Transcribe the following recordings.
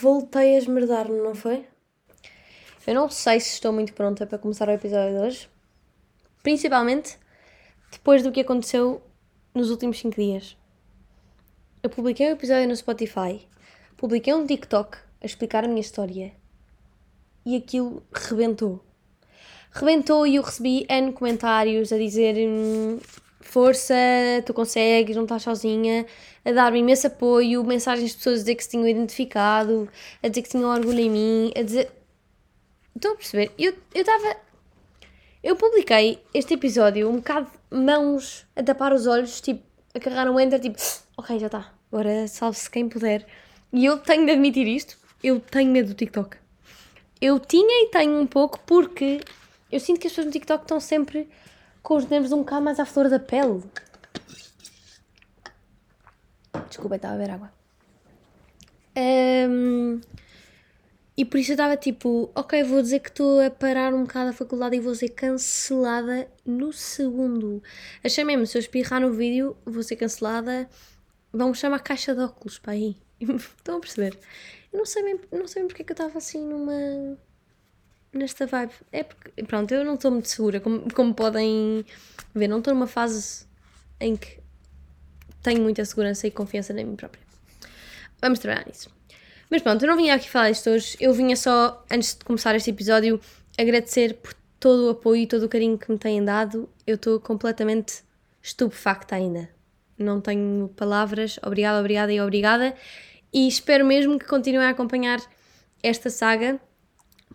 voltei a esmerdar-me, não foi? Eu não sei se estou muito pronta para começar o episódio de hoje. Principalmente depois do que aconteceu nos últimos 5 dias. Eu publiquei um episódio no Spotify, publiquei um TikTok a explicar a minha história e aquilo rebentou. Rebentou e eu recebi N comentários a dizer hum, força, tu consegues, não estás sozinha, a dar-me imenso apoio, mensagens de pessoas a dizer que se tinham identificado, a dizer que tinham orgulho em mim, a dizer. Estão a perceber? Eu estava. Eu, eu publiquei este episódio um bocado mãos a tapar os olhos, tipo, a carregar um enter, tipo, ok, já está, agora salve-se quem puder. E eu tenho de admitir isto, eu tenho medo do TikTok. Eu tinha e tenho um pouco porque eu sinto que as pessoas no TikTok estão sempre com os nervos um bocado mais à flor da pele. Desculpa, estava a beber água. Um, e por isso eu estava tipo, ok, vou dizer que estou a parar um bocado a faculdade e vou ser cancelada no segundo. Achei mesmo, se eu espirrar no vídeo, vou ser cancelada. Vamos chamar caixa de óculos para aí. Estão a perceber? Eu não sei bem, não sei bem porque é que eu estava assim numa. Nesta vibe. É porque, pronto, eu não estou muito segura, como, como podem ver, não estou numa fase em que tenho muita segurança e confiança em mim própria. Vamos trabalhar nisso. Mas pronto, eu não vinha aqui falar isto hoje, eu vinha só, antes de começar este episódio, agradecer por todo o apoio e todo o carinho que me têm dado. Eu estou completamente estupefacta ainda. Não tenho palavras. Obrigada, obrigada e obrigada. E espero mesmo que continuem a acompanhar esta saga,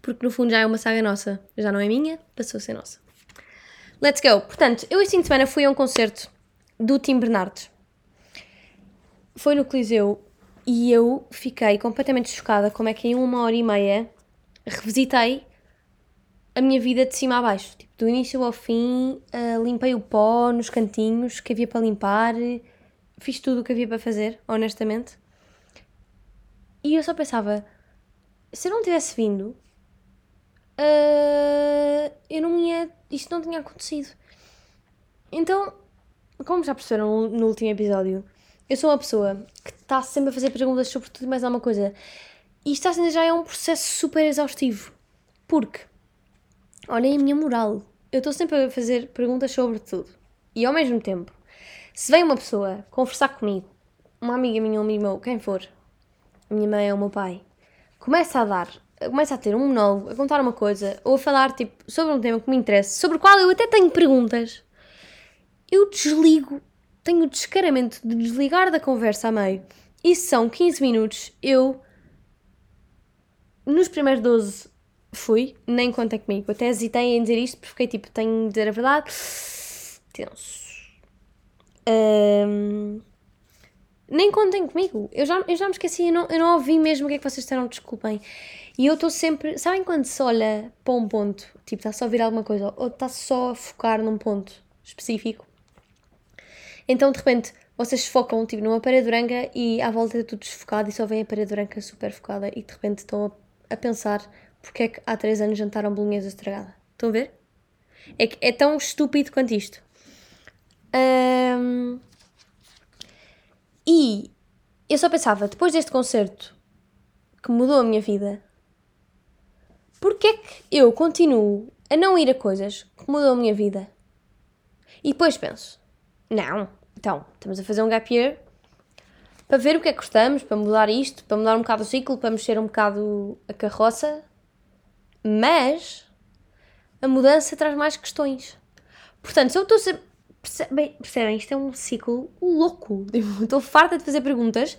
porque no fundo já é uma saga nossa. Já não é minha, passou a ser nossa. Let's go! Portanto, eu este fim de semana fui a um concerto do Tim Bernardes. Foi no Coliseu e eu fiquei completamente chocada como é que em uma hora e meia revisitei a minha vida de cima a baixo. Tipo, do início ao fim, uh, limpei o pó nos cantinhos que havia para limpar, fiz tudo o que havia para fazer, honestamente. E eu só pensava, se eu não tivesse vindo, uh, eu não ia. Isto não tinha acontecido. Então, como já perceberam no último episódio, eu sou uma pessoa que está sempre a fazer perguntas sobre tudo e mais alguma coisa. E isto assim já é um processo super exaustivo. Porque, olhem a minha moral. Eu estou sempre a fazer perguntas sobre tudo. E ao mesmo tempo, se vem uma pessoa conversar comigo, uma amiga minha, um amigo meu, quem for, a minha mãe ou o meu pai, começa a dar, começa a ter um monólogo, a contar uma coisa, ou a falar tipo, sobre um tema que me interessa, sobre o qual eu até tenho perguntas, eu desligo tenho o descaramento de desligar da conversa a meio. E se são 15 minutos, eu nos primeiros 12 fui, nem contem comigo. Até hesitei em dizer isto porque fiquei tipo, tenho de dizer a verdade. Tenso. Um, nem contem comigo. Eu já, eu já me esqueci, eu não, eu não ouvi mesmo o que é que vocês disseram, desculpem. E eu estou sempre. Sabem quando se olha para um ponto, tipo, está só a ouvir alguma coisa, ou está só a focar num ponto específico? Então, de repente, vocês focam tipo, numa parede branca e à volta é tudo desfocado e só vem a parede branca super focada e de repente estão a, a pensar porque é que há 3 anos jantaram bolonhesa estragada. Estão a ver? É, que é tão estúpido quanto isto. Um, e eu só pensava, depois deste concerto que mudou a minha vida, eu continuo a não ir a coisas que mudou a minha vida? E depois penso, não, então, estamos a fazer um gap year para ver o que é que gostamos, para mudar isto, para mudar um bocado o ciclo, para mexer um bocado a carroça, mas a mudança traz mais questões. Portanto, se eu estou a ser. Percebem, percebem, isto é um ciclo louco. Estou farta de fazer perguntas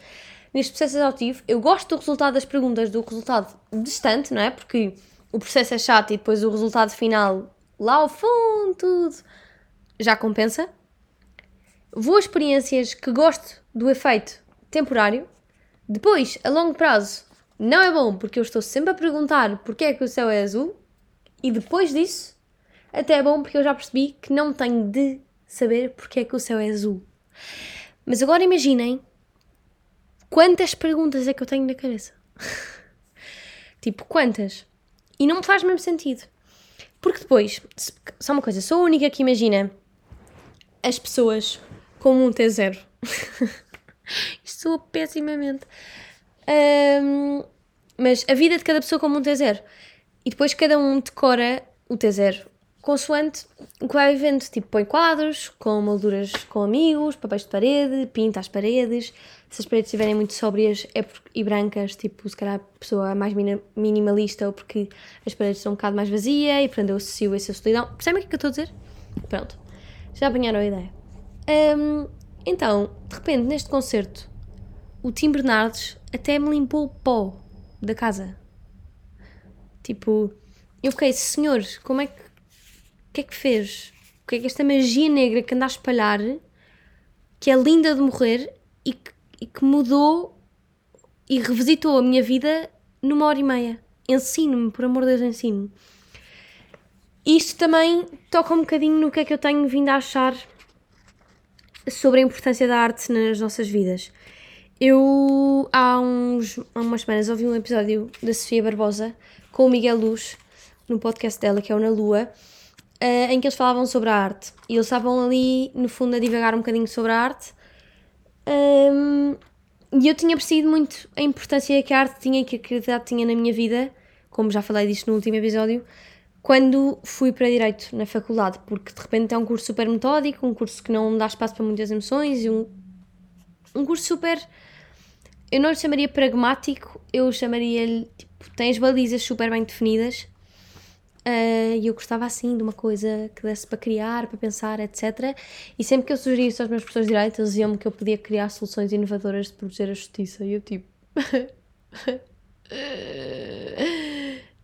neste processo exaustivo. Eu gosto do resultado das perguntas, do resultado distante, não é? Porque o processo é chato e depois o resultado final, lá ao fundo, tudo já compensa vou a experiências que gosto do efeito temporário, depois, a longo prazo, não é bom porque eu estou sempre a perguntar porque é que o céu é azul, e depois disso, até é bom porque eu já percebi que não tenho de saber porque é que o céu é azul. Mas agora imaginem quantas perguntas é que eu tenho na cabeça. tipo, quantas? E não me faz mesmo sentido. Porque depois, só uma coisa, sou a única que imagina as pessoas como um T0. Isto soa pessimamente. Um, Mas a vida de cada pessoa como um T0. E depois cada um decora o T0 consoante o que vai vivendo. Tipo, põe quadros, com molduras com amigos, papéis de parede, pinta as paredes. Se as paredes estiverem muito sóbrias é por, e brancas, tipo, se calhar a pessoa é mais minimalista ou porque as paredes estão um bocado mais vazias e portanto eu associo essa solidão. Percebem o que é que eu estou a dizer? Pronto. Já apanharam a ideia. Um, então, de repente, neste concerto, o Tim Bernardes até me limpou o pó da casa. Tipo, eu fiquei, senhor, como é que. O que é que fez? O que é que esta magia negra que anda a espalhar, que é linda de morrer e que, e que mudou e revisitou a minha vida numa hora e meia? Ensino-me, por amor de Deus, ensino-me. Isto também toca um bocadinho no que é que eu tenho vindo a achar sobre a importância da arte nas nossas vidas. Eu há, uns, há umas semanas ouvi um episódio da Sofia Barbosa com o Miguel Luz no podcast dela, que é o Na Lua, uh, em que eles falavam sobre a arte. E eles estavam ali, no fundo, a divagar um bocadinho sobre a arte. Um, e eu tinha percebido muito a importância que a arte tinha e que a criatividade tinha na minha vida, como já falei disto no último episódio, quando fui para Direito na faculdade, porque de repente é um curso super metódico, um curso que não dá espaço para muitas emoções um, um curso super eu não lhe chamaria pragmático, eu chamaria-lhe, tipo, tem as balizas super bem definidas uh, e eu gostava assim de uma coisa que desse para criar, para pensar, etc. E sempre que eu sugeria isso aos meus professores de direito, eles diziam-me que eu podia criar soluções inovadoras de proteger a justiça e eu tipo...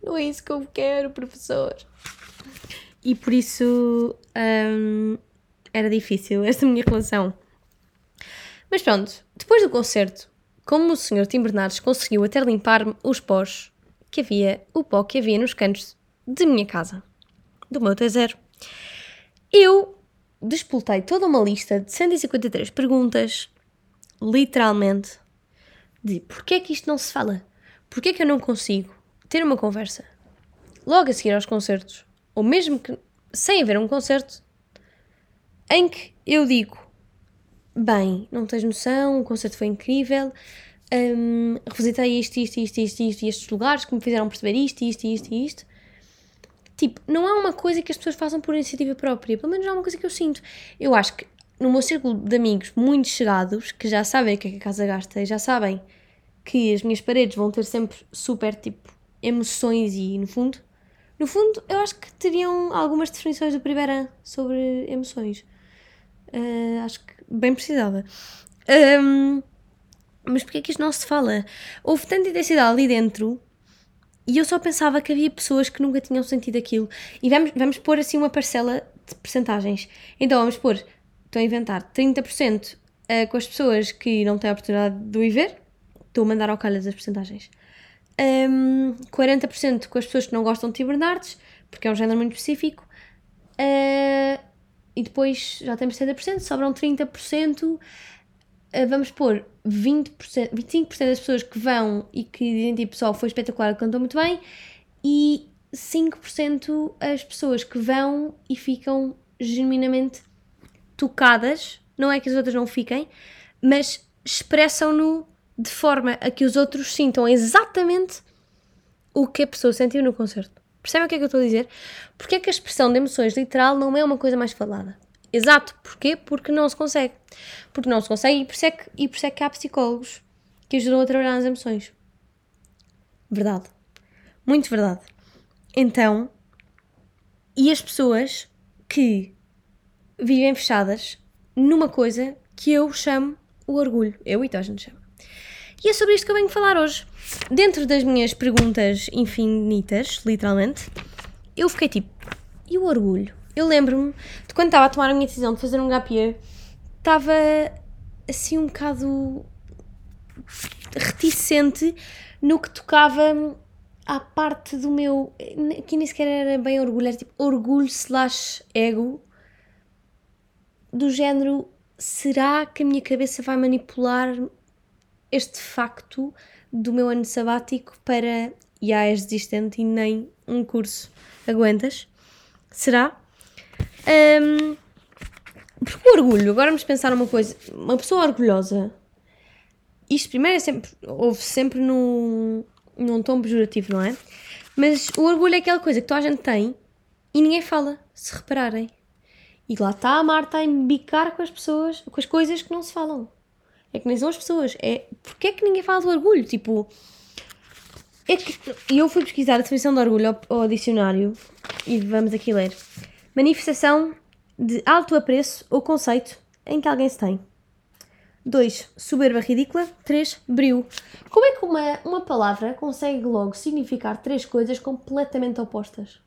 não é isso que eu quero, professor. E por isso um, era difícil esta minha relação. Mas pronto, depois do concerto, como o Sr. Tim Bernardes conseguiu até limpar-me os pós que havia, o pó que havia nos cantos de minha casa, do meu T0. Eu despoltei toda uma lista de 153 perguntas, literalmente, de porquê é que isto não se fala? Porquê é que eu não consigo ter uma conversa logo a seguir aos concertos, ou mesmo que sem haver um concerto, em que eu digo bem, não tens noção, o concerto foi incrível, um, revisitei isto, isto, isto, isto, isto, e estes lugares que me fizeram perceber isto, isto, isto isto. Tipo, não é uma coisa que as pessoas façam por iniciativa própria, pelo menos não é uma coisa que eu sinto. Eu acho que no meu círculo de amigos muito chegados, que já sabem o que é que a casa gasta e já sabem que as minhas paredes vão ter sempre super, tipo, emoções e, no fundo, no fundo, eu acho que teriam algumas definições do primeiro sobre emoções. Uh, acho que bem precisava. Um, mas porquê é que isto não se fala? Houve tanta intensidade ali dentro e eu só pensava que havia pessoas que nunca tinham sentido aquilo. E vamos, vamos pôr assim uma parcela de percentagens. Então vamos pôr, estou a inventar, 30% uh, com as pessoas que não têm a oportunidade de o ir ver. Estou a mandar ao calhas as percentagens. Um, 40% com as pessoas que não gostam de Tim porque é um género muito específico. Uh, e depois já temos 70%, sobram 30%. Uh, vamos pôr 20%, 25% das pessoas que vão e que dizem tipo, pessoal, foi espetacular, cantou muito bem, e 5% as pessoas que vão e ficam genuinamente tocadas, não é que as outras não fiquem, mas expressam-no de forma a que os outros sintam exatamente o que a pessoa sentiu no concerto. Percebem o que é que eu estou a dizer? Porque é que a expressão de emoções literal não é uma coisa mais falada? Exato. Porquê? Porque não se consegue. Porque não se consegue e por isso é que, e por isso é que há psicólogos que ajudam a trabalhar nas emoções. Verdade. Muito verdade. Então, e as pessoas que vivem fechadas numa coisa que eu chamo o orgulho. Eu e a gente chama. E é sobre isto que eu venho falar hoje. Dentro das minhas perguntas infinitas, literalmente, eu fiquei tipo, e o orgulho? Eu lembro-me de quando estava a tomar a minha decisão de fazer um gap year, estava assim um bocado reticente no que tocava à parte do meu. que nem sequer era bem orgulho, era tipo orgulho slash ego, do género: será que a minha cabeça vai manipular este facto do meu ano sabático para. Já és desistente e nem um curso aguentas? Será? Porque o orgulho, agora vamos pensar uma coisa, uma pessoa orgulhosa, isto primeiro é sempre, houve sempre no, num tom pejorativo, não é? Mas o orgulho é aquela coisa que toda a gente tem e ninguém fala, se repararem. E lá está a Marta a embicar com as pessoas, com as coisas que não se falam. É que nem são as pessoas. É, porque é que ninguém fala do orgulho? Tipo, é que eu fui pesquisar a definição de orgulho ao, ao dicionário e vamos aqui ler. Manifestação de alto apreço ou conceito em que alguém se tem. 2. Soberba ridícula. 3. Brio. Como é que uma, uma palavra consegue logo significar três coisas completamente opostas?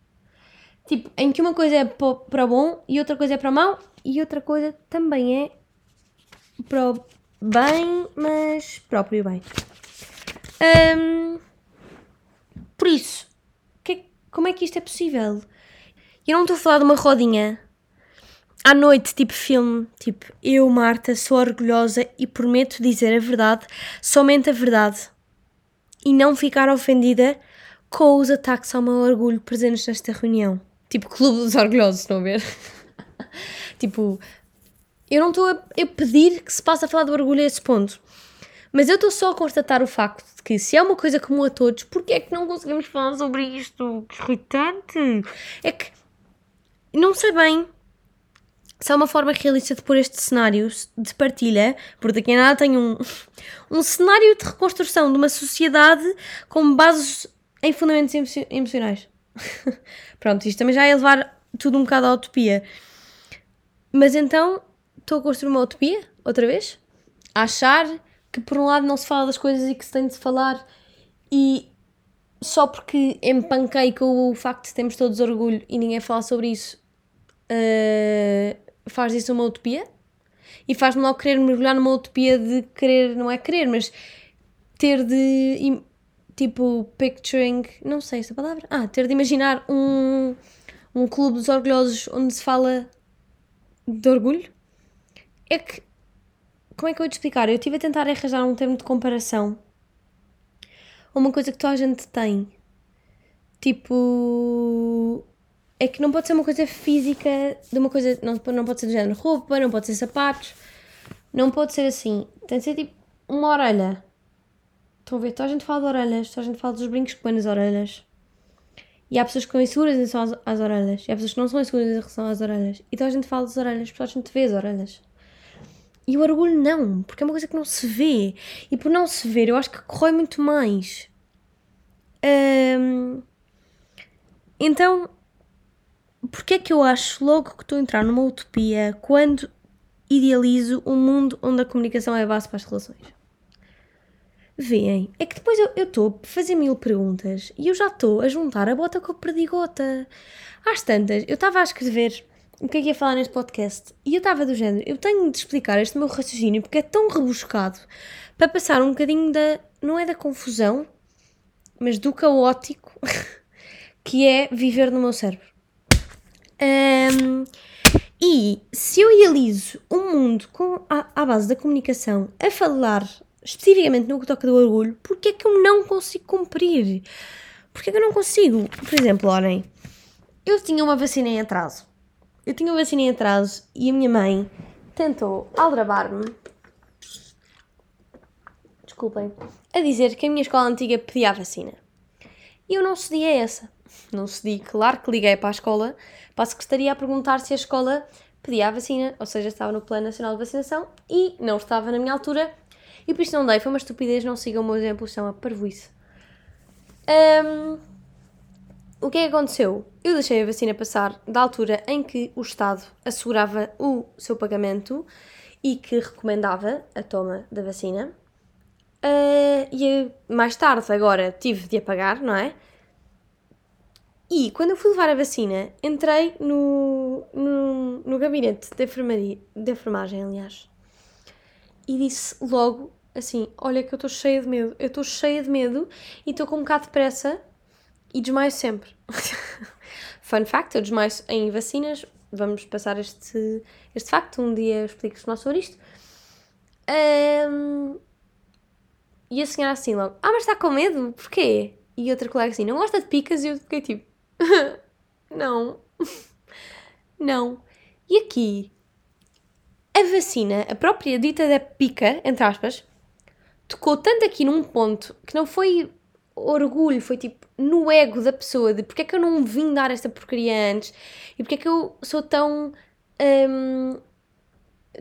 Tipo, em que uma coisa é para o bom e outra coisa é para o e outra coisa também é para o bem, mas próprio bem. Um, por isso, que, como é que isto é possível? Eu não estou a falar de uma rodinha à noite, tipo filme, tipo, eu, Marta, sou orgulhosa e prometo dizer a verdade, somente a verdade, e não ficar ofendida com os ataques ao meu orgulho presentes nesta reunião. Tipo, Clube dos Orgulhosos, a ver? tipo, eu não estou a, a, pedir que se passe a falar do orgulho a esse ponto, mas eu estou só a constatar o facto de que se é uma coisa comum a todos, porquê é que não conseguimos falar sobre isto? Que irritante! É que não sei bem se há uma forma realista de pôr este cenário de partilha, porque daqui a nada tem um, um cenário de reconstrução de uma sociedade com bases em fundamentos emocionais. Pronto, isto também já é levar tudo um bocado à utopia. Mas então, estou a construir uma utopia, outra vez? A achar que por um lado não se fala das coisas e que se tem de falar e só porque empanquei com o facto de termos todos orgulho e ninguém fala sobre isso, uh, faz disso uma utopia e faz-me logo querer mergulhar numa utopia de querer, não é querer, mas ter de tipo picturing, não sei essa palavra, ah, ter de imaginar um, um clube dos orgulhosos onde se fala de orgulho. É que, como é que eu vou te explicar? Eu estive a tentar arranjar um termo de comparação uma coisa que toda a gente tem. Tipo, é que não pode ser uma coisa física de uma coisa. Não, não pode ser do género roupa, não pode ser sapatos. Não pode ser assim. Tem de ser tipo uma orelha. Estão a ver? Toda a gente fala de orelhas, toda a gente fala dos brincos que põe nas orelhas. E há pessoas que são inseguras em relação às, às orelhas. E há pessoas que não são inseguras em relação às orelhas. E toda a gente fala das orelhas, porque toda a gente vê as orelhas. E o orgulho não, porque é uma coisa que não se vê. E por não se ver, eu acho que corrói muito mais. Então, porque é que eu acho logo que estou a entrar numa utopia quando idealizo um mundo onde a comunicação é a base para as relações? Vêem, é que depois eu estou a fazer mil perguntas e eu já estou a juntar a bota com a perdigota. Às tantas, eu estava a escrever o que é que ia falar neste podcast e eu estava do género, eu tenho de explicar este meu raciocínio porque é tão rebuscado para passar um bocadinho da, não é da confusão, mas do caótico que é viver no meu cérebro. Um, e se eu idealizo um mundo com, à, à, base da comunicação a falar especificamente no que toca do orgulho, porquê é que eu não consigo cumprir? Porquê é que eu não consigo? Por exemplo, olhem, eu tinha uma vacina em atraso. Eu tinha uma vacina em atraso e a minha mãe tentou aldrabar-me. Desculpem. A dizer que a minha escola antiga pedia a vacina. E eu não cedi a essa. Não cedi. Claro que liguei para a escola para a secretaria a perguntar se a escola pedia a vacina, ou seja, estava no Plano Nacional de Vacinação e não estava na minha altura e por isso não dei. Foi uma estupidez, não sigam o meu exemplo, isto é uma parvoíce. Um, o que é que aconteceu? Eu deixei a vacina passar da altura em que o Estado assegurava o seu pagamento e que recomendava a toma da vacina. Uh, e mais tarde, agora, tive de apagar, não é? E quando eu fui levar a vacina, entrei no, no, no gabinete de, enfermaria, de enfermagem, aliás, e disse logo assim: Olha, que eu estou cheia de medo, eu estou cheia de medo e estou com um bocado de pressa e desmaio sempre. Fun fact: eu desmaio em vacinas. Vamos passar este, este facto. Um dia explico-vos mais sobre isto. Um, e a senhora assim logo: Ah, mas está com medo? Porquê? E outra colega assim: Não gosta de picas? E eu fiquei tipo não. Não. E aqui, a vacina, a própria dita da pica, entre aspas, tocou tanto aqui num ponto que não foi orgulho, foi tipo no ego da pessoa de porque é que eu não vim dar esta porcaria antes e porque é que eu sou tão hum,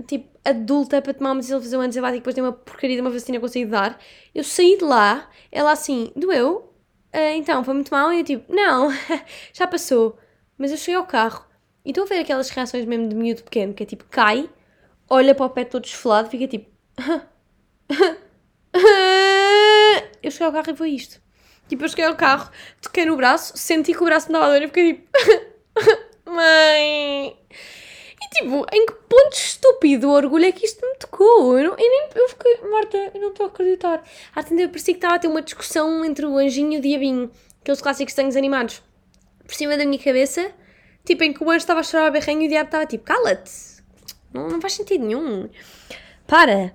tipo adulta para tomar uma decisão de um antibático e depois ter uma porcaria de uma vacina que eu consigo dar. Eu saí de lá, ela assim, doeu? Uh, então, foi muito mal e eu tipo, não, já passou. Mas eu cheguei ao carro e estou a ver aquelas reações mesmo de miúdo pequeno, que é tipo, cai, olha para o pé todo esfolado fica tipo. eu cheguei ao carro e foi isto. Tipo, eu cheguei ao carro, toquei no braço, senti que o braço me dava dor e fiquei tipo. Mãe! Tipo, em que ponto estúpido orgulho é que isto me tocou? Eu, não, eu nem. Eu fiquei. Marta, eu não estou a acreditar. À tenda parecia que estava a ter uma discussão entre o anjinho e o diabinho. Aqueles clássicos desenhos animados. Por cima da minha cabeça, tipo, em que o anjo estava a chorar a berrenho e o diabo estava tipo, cala-te! Não, não faz sentido nenhum. Para!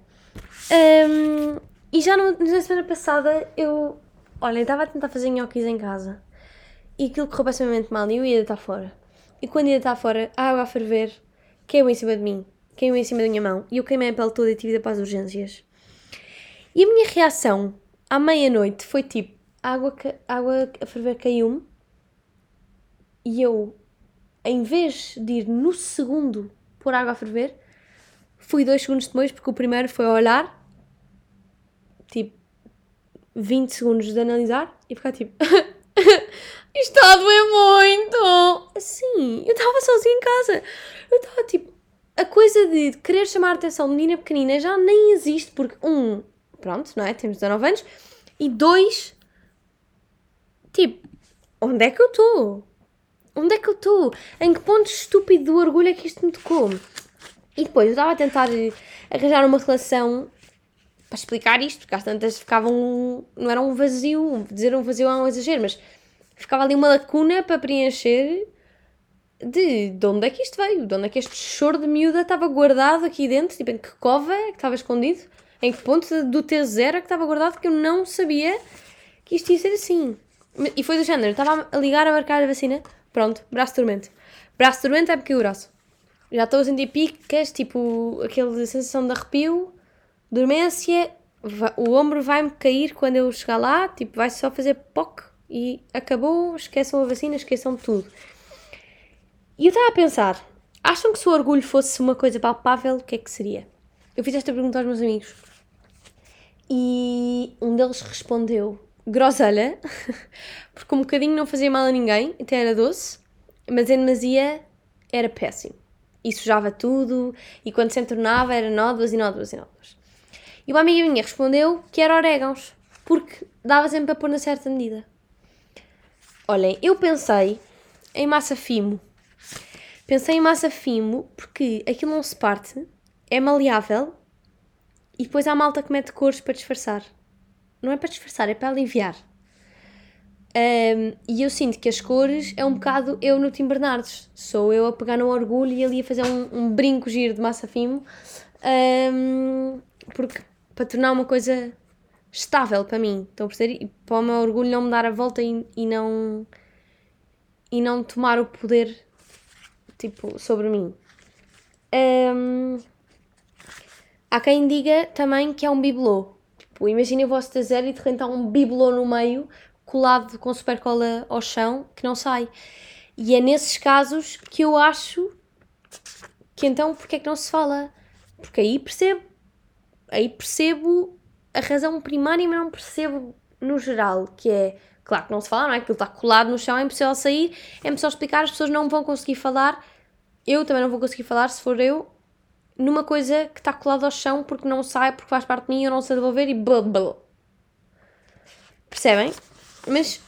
Um, e já no, na semana passada eu. Olha, eu estava a tentar fazer nhoquis em casa e aquilo correu pessimamente mal e eu ia estar fora. E quando ia estar fora, a água a ferver caiu em cima de mim, caiu em cima da minha mão e eu queimei a pele toda e tive de para as urgências. E a minha reação à meia-noite foi tipo: a água, a água a ferver caiu-me e eu, em vez de ir no segundo pôr água a ferver, fui dois segundos depois porque o primeiro foi olhar tipo 20 segundos de analisar e ficar tipo. Isto está a doer muito! Sim, eu estava sozinha em casa. Eu estava tipo. A coisa de querer chamar a atenção de menina pequenina já nem existe, porque, um, pronto, não é? Temos 19 anos, e dois, tipo, onde é que eu estou? Onde é que eu estou? Em que ponto estúpido do orgulho é que isto me tocou? E depois eu estava a tentar arranjar uma relação para explicar isto, porque às tantas ficavam. não era um vazio, dizer um vazio é um exagero, mas ficava ali uma lacuna para preencher de, de onde é que isto veio, de onde é que este choro de miúda estava guardado aqui dentro, tipo em que cova é que estava escondido, em que ponto do T0 é que estava guardado que eu não sabia que isto ia ser assim. E foi do género, estava a ligar a marcar a vacina, pronto, braço dormente. Braço dormente é porque o braço. Já estou a sentir picas, tipo aquela sensação de arrepio dormência, o ombro vai-me cair quando eu chegar lá, tipo, vai só fazer POC e acabou, esqueçam a vacina, esqueçam tudo. E eu estava a pensar, acham que se o orgulho fosse uma coisa palpável, o que é que seria? Eu fiz esta pergunta aos meus amigos e um deles respondeu groselha, porque um bocadinho não fazia mal a ninguém, até era doce, mas em demasia era péssimo. E sujava tudo, e quando se entornava era nódoas e nódoas e nódoas. E uma amiga minha respondeu que era orégãos, porque dava sempre para pôr na certa medida. Olhem, eu pensei em massa fimo. Pensei em massa fimo porque aquilo não se parte, é maleável e depois há malta que mete cores para disfarçar. Não é para disfarçar, é para aliviar. Um, e eu sinto que as cores é um bocado eu no Tim Bernardes. Sou eu a pegar no orgulho e ali a fazer um, um brinco giro de massa fimo. Um, porque para tornar uma coisa estável para mim. Estão a perceber? E para o meu orgulho não me dar a volta e, e não. e não tomar o poder tipo, sobre mim. Um, há quem diga também que é um bibelô. Tipo, imaginem o vosso traseiro e de repente há um bibelô no meio, colado com super cola ao chão, que não sai. E é nesses casos que eu acho que então porque é que não se fala? Porque aí percebo aí percebo a razão primária, mas não percebo no geral, que é, claro que não se fala, não é? Aquilo está colado no chão, é impossível sair, é impossível explicar, as pessoas não vão conseguir falar, eu também não vou conseguir falar, se for eu, numa coisa que está colada ao chão porque não sai, porque faz parte de mim, eu não sei devolver e blá blá. Percebem? Mas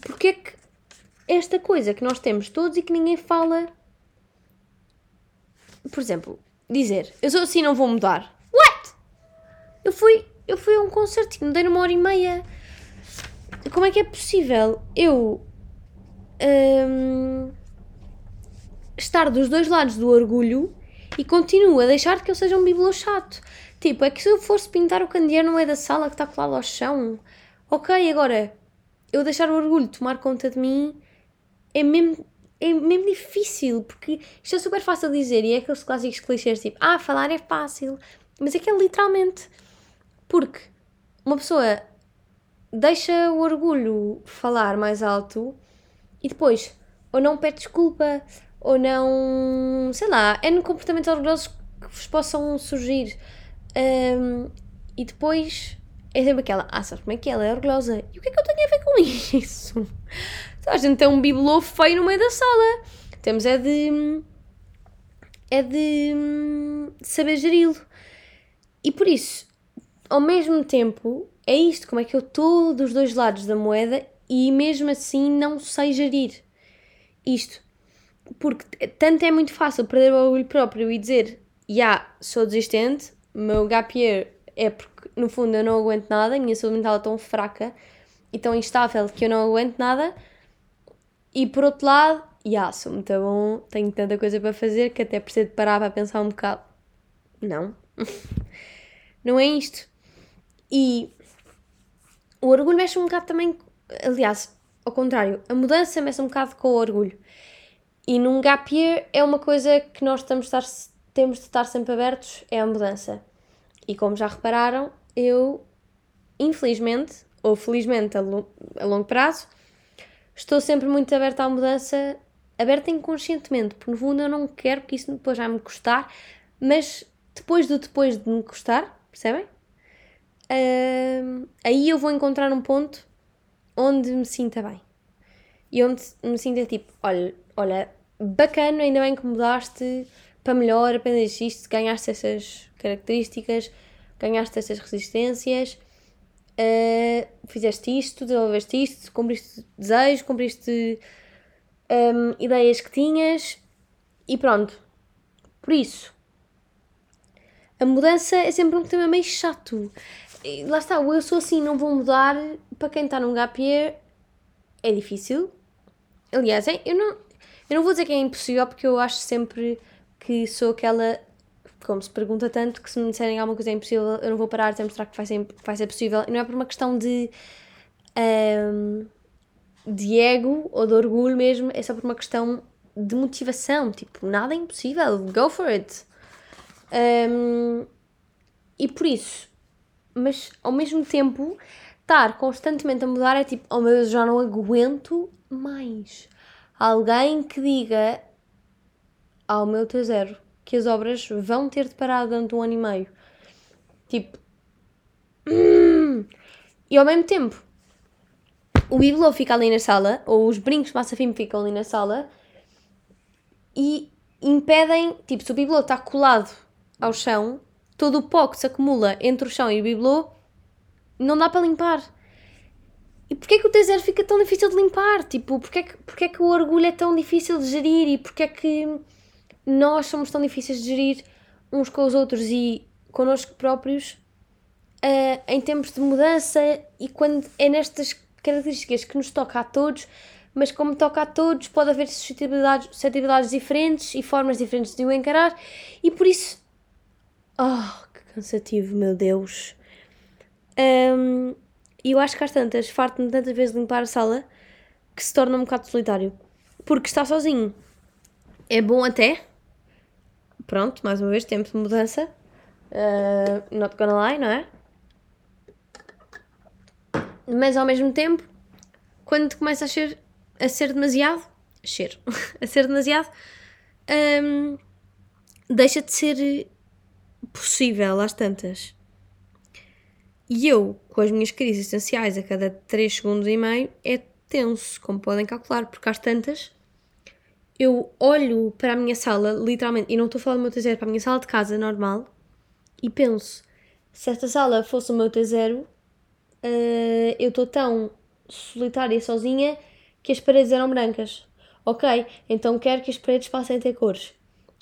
porquê que esta coisa que nós temos todos e que ninguém fala, por exemplo, dizer, eu sou assim, não vou mudar. Eu fui, eu fui a um concerto, dei numa hora e meia. Como é que é possível eu um, estar dos dois lados do orgulho e continuo a deixar que eu seja um bibelô chato? Tipo, é que se eu fosse pintar o candeeiro no meio da sala que está colado ao chão, ok, agora eu deixar o orgulho tomar conta de mim é mesmo, é mesmo difícil, porque isto é super fácil de dizer e é aqueles clássicos clichês tipo, ah, falar é fácil, mas é que é literalmente porque uma pessoa deixa o orgulho falar mais alto e depois ou não pede desculpa ou não, sei lá, é no comportamento orgulhoso que vos possam surgir. Um, e depois é sempre aquela, ah, sabes como é que ela é orgulhosa? E o que é que eu tenho a ver com isso? A gente tem um bibelô feio no meio da sala. Temos é de. é de. saber geri-lo. E por isso, ao mesmo tempo, é isto, como é que eu estou dos dois lados da moeda e mesmo assim não sei gerir isto. Porque tanto é muito fácil perder o orgulho próprio e dizer, já, yeah, sou desistente, meu gap year é porque no fundo eu não aguento nada, a minha saúde mental é tão fraca e tão instável que eu não aguento nada. E por outro lado, já, yeah, sou muito bom, tenho tanta coisa para fazer que até preciso de parar para pensar um bocado. Não. não é isto. E o orgulho mexe um bocado também, aliás, ao contrário, a mudança mexe um bocado com o orgulho. E num gap year é uma coisa que nós estamos estar, temos de estar sempre abertos, é a mudança. E como já repararam, eu, infelizmente, ou felizmente a, a longo prazo, estou sempre muito aberta à mudança, aberta inconscientemente, porque no fundo eu não quero que isso depois vai me custar, mas depois do depois de me custar, percebem? Uh, aí eu vou encontrar um ponto onde me sinta bem. E onde me sinta tipo, olha, olha, bacana, ainda bem que mudaste para melhor, aprendeste isto, ganhaste essas características, ganhaste essas resistências, uh, fizeste isto, desenvolveste isto, cumpriste desejos, cumpriste um, ideias que tinhas e pronto. Por isso, a mudança é sempre um tema meio chato. Lá está, eu sou assim, não vou mudar. Para quem está num gap year, é difícil. Aliás, eu não, eu não vou dizer que é impossível, porque eu acho sempre que sou aquela. Como se pergunta tanto, que se me disserem alguma coisa é impossível, eu não vou parar de mostrar que vai ser, vai ser possível. E não é por uma questão de. Um, de ego ou de orgulho mesmo, é só por uma questão de motivação. Tipo, nada é impossível, go for it. Um, e por isso, mas ao mesmo tempo, estar constantemente a mudar é tipo, oh meu Deus, já não aguento mais. Alguém que diga ao meu T0 que as obras vão ter de parar durante um ano e meio. Tipo. Hum. E ao mesmo tempo, o bibelô fica ali na sala, ou os brincos de massa fim ficam ali na sala, e impedem, tipo, se o bibelô está colado ao chão, todo o pó que se acumula entre o chão e o bibelô não dá para limpar. E porquê que o T0 fica tão difícil de limpar? Tipo, porquê que, porquê que o orgulho é tão difícil de gerir e porquê que nós somos tão difíceis de gerir uns com os outros e connosco próprios uh, em tempos de mudança e quando é nestas características que nos toca a todos, mas como toca a todos, pode haver suscetibilidades, suscetibilidades diferentes e formas diferentes de o encarar e por isso Oh, que cansativo, meu Deus. Um, e eu acho que às tantas, farto-me tantas vezes de limpar a sala que se torna um bocado solitário. Porque está sozinho. É bom até. Pronto, mais uma vez, tempo de mudança. Uh, not gonna lie, não é? Mas ao mesmo tempo, quando começa a ser, a ser demasiado, a ser, a ser demasiado, um, deixa de ser possível às tantas. E eu, com as minhas crises essenciais a cada 3 segundos e meio, é tenso, como podem calcular, porque às tantas eu olho para a minha sala, literalmente, e não estou a falar do meu T0, para a minha sala de casa normal, e penso: se esta sala fosse o meu T0, uh, eu estou tão solitária e sozinha que as paredes eram brancas. Ok, então quero que as paredes passem a ter cores.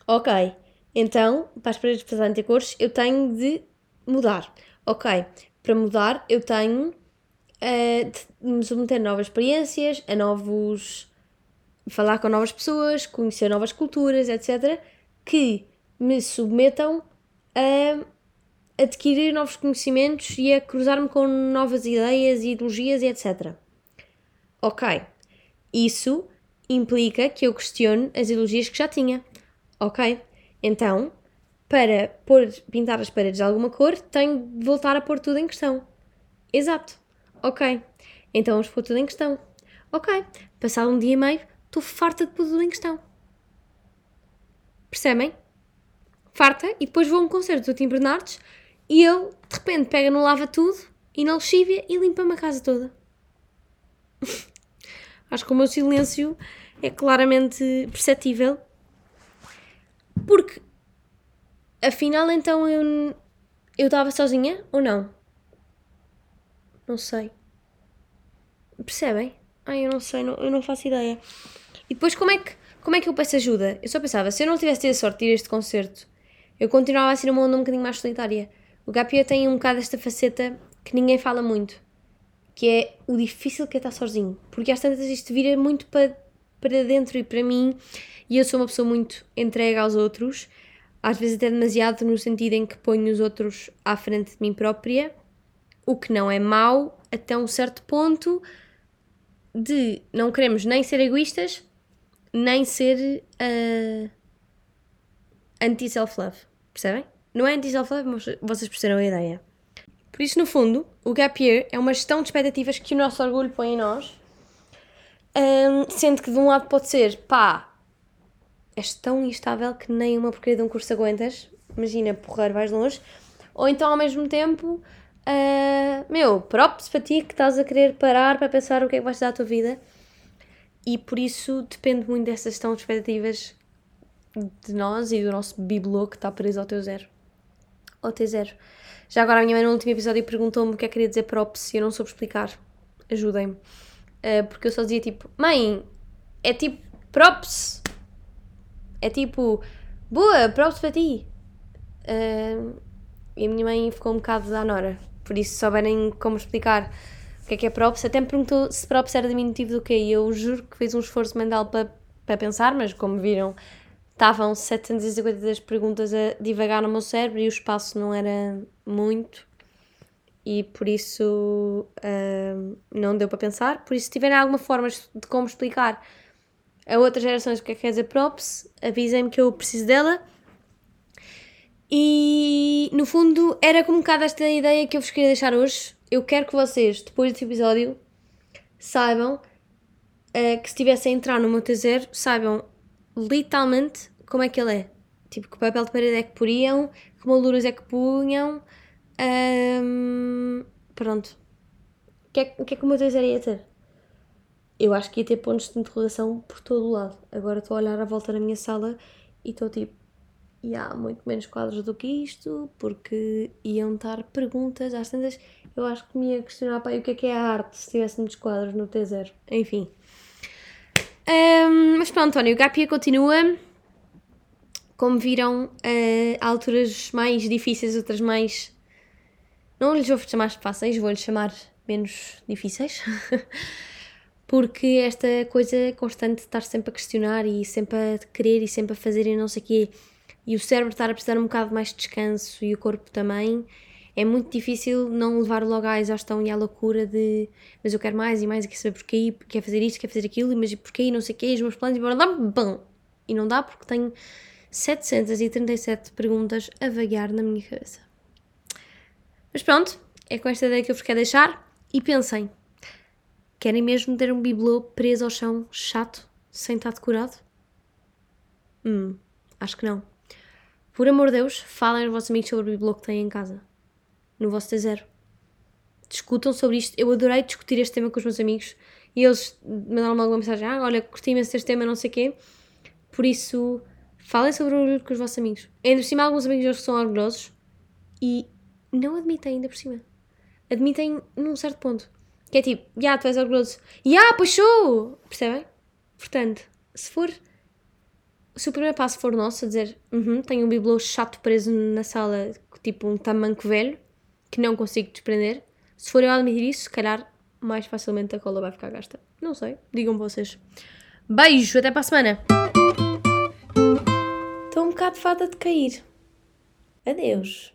Ok, então, para as paredes passarem a ter cores, eu tenho de mudar. Ok, para mudar, eu tenho uh, de me submeter a novas experiências, a novos. falar com novas pessoas, conhecer novas culturas, etc., que me submetam a adquirir novos conhecimentos e a cruzar-me com novas ideias, ideologias e etc. Ok, isso implica que eu questione as ideologias que já tinha. Ok, então, para pôr, pintar as paredes de alguma cor, tenho de voltar a pôr tudo em questão. Exato. Ok. Então vamos pôr tudo em questão. Ok. Passado um dia e meio, estou farta de pôr tudo em questão. Percebem? Farta. E depois vou a um concerto do Tim Bernardes e ele, de repente, pega no lava tudo e na lexívia e limpa-me a casa toda. Acho que o meu silêncio é claramente perceptível. Porque, afinal, então eu eu estava sozinha ou não? Não sei. Percebem? Ai, eu não sei, não, eu não faço ideia. E depois como é que como é que eu peço ajuda? Eu só pensava, se eu não tivesse tido a sorte de ir a este concerto, eu continuava a ser uma onda um bocadinho mais solitária. O Gapia tem um bocado esta faceta que ninguém fala muito, que é o difícil que é estar sozinho. Porque às tantas isto vira muito para, para dentro e para mim, e eu sou uma pessoa muito entregue aos outros, às vezes até demasiado no sentido em que ponho os outros à frente de mim própria, o que não é mau até um certo ponto de não queremos nem ser egoístas, nem ser uh, anti-self-love. Percebem? Não é anti-self-love, mas vocês perceberam a ideia. Por isso, no fundo, o gap year é uma gestão de expectativas que o nosso orgulho põe em nós, um, sendo que de um lado pode ser, pá, és tão instável que nem uma porcaria de um curso aguentas, imagina, porrar, vais longe, ou então ao mesmo tempo, uh, meu, props para ti que estás a querer parar para pensar o que é que vais dar à tua vida e por isso depende muito dessas gestão expectativas de nós e do nosso bibelô que está preso ao teu zero. Ao T0. Já agora a minha mãe no último episódio perguntou-me o que é que queria dizer props e eu não soube explicar. Ajudem-me. Uh, porque eu só dizia tipo, mãe, é tipo props. É tipo, boa, props para ti. Uh, e a minha mãe ficou um bocado da Nora. Por isso, se souberem como explicar o que é que é props. Até me perguntou se props era diminutivo do quê e eu juro que fiz um esforço mental para, para pensar, mas como viram, estavam 752 perguntas a divagar no meu cérebro e o espaço não era muito e por isso uh, não deu para pensar. Por isso, se tiverem alguma forma de como explicar a outras gerações o que é que quer dizer props, avisem-me que eu preciso dela. E no fundo era como um bocado esta ideia que eu vos queria deixar hoje eu quero que vocês, depois deste episódio, saibam uh, que se estivessem a entrar no meu T0, saibam literalmente como é que ele é. Tipo, que papel de parede é que poriam, que molduras é que punham. Um, pronto. O que, é, que é que o meu T0 ia ter? Eu acho que ia ter pontos de interrogação por todo o lado. Agora estou a olhar à volta na minha sala e estou tipo, e há muito menos quadros do que isto, porque iam estar perguntas às tantas. Eu acho que me ia questionar para o que é que é a arte se tivesse muitos quadros no T0. Enfim. Um, mas pronto, António, o Gapia continua. Como viram, uh, alturas mais difíceis, outras mais. Não lhes vou chamar fáceis, vou-lhes chamar menos difíceis. porque esta coisa constante de estar sempre a questionar e sempre a querer e sempre a fazer e não sei o quê e o cérebro estar a precisar um bocado mais de descanso e o corpo também, é muito difícil não levar logo à exaustão e à loucura de mas eu quero mais e mais e quero saber porquê, quer fazer isto, quer fazer aquilo, mas porquê, não sei o quê, os meus planos, e bora lá, bom! E não dá porque tenho 737 perguntas a vaguear na minha cabeça. Mas pronto, é com esta ideia que eu vos quero deixar e pensem, querem mesmo ter um bibelô preso ao chão, chato, sem estar decorado? Hum, acho que não. Por amor de Deus, falem aos vossos amigos sobre o bibelô que têm em casa. No vosso T0. Discutam sobre isto. Eu adorei discutir este tema com os meus amigos e eles mandaram-me alguma mensagem: Ah, olha, curti imenso este tema, não sei o quê. Por isso, falem sobre o bibelô com os vossos amigos. Ainda por cima, alguns amigos meus são orgulhosos e não admitem ainda por cima. Admitem num certo ponto. Que é tipo, já, tu és orgulhoso. Já, pois sou! Percebem? Portanto, se for se o primeiro passo for nosso, a dizer uhum, tenho um bibelô chato preso na sala, tipo um tamanco velho, que não consigo desprender, se for eu a admitir isso, se calhar mais facilmente a cola vai ficar gasta. Não sei, digam vocês. Beijo, até para a semana! Estou um bocado fada de cair. Adeus.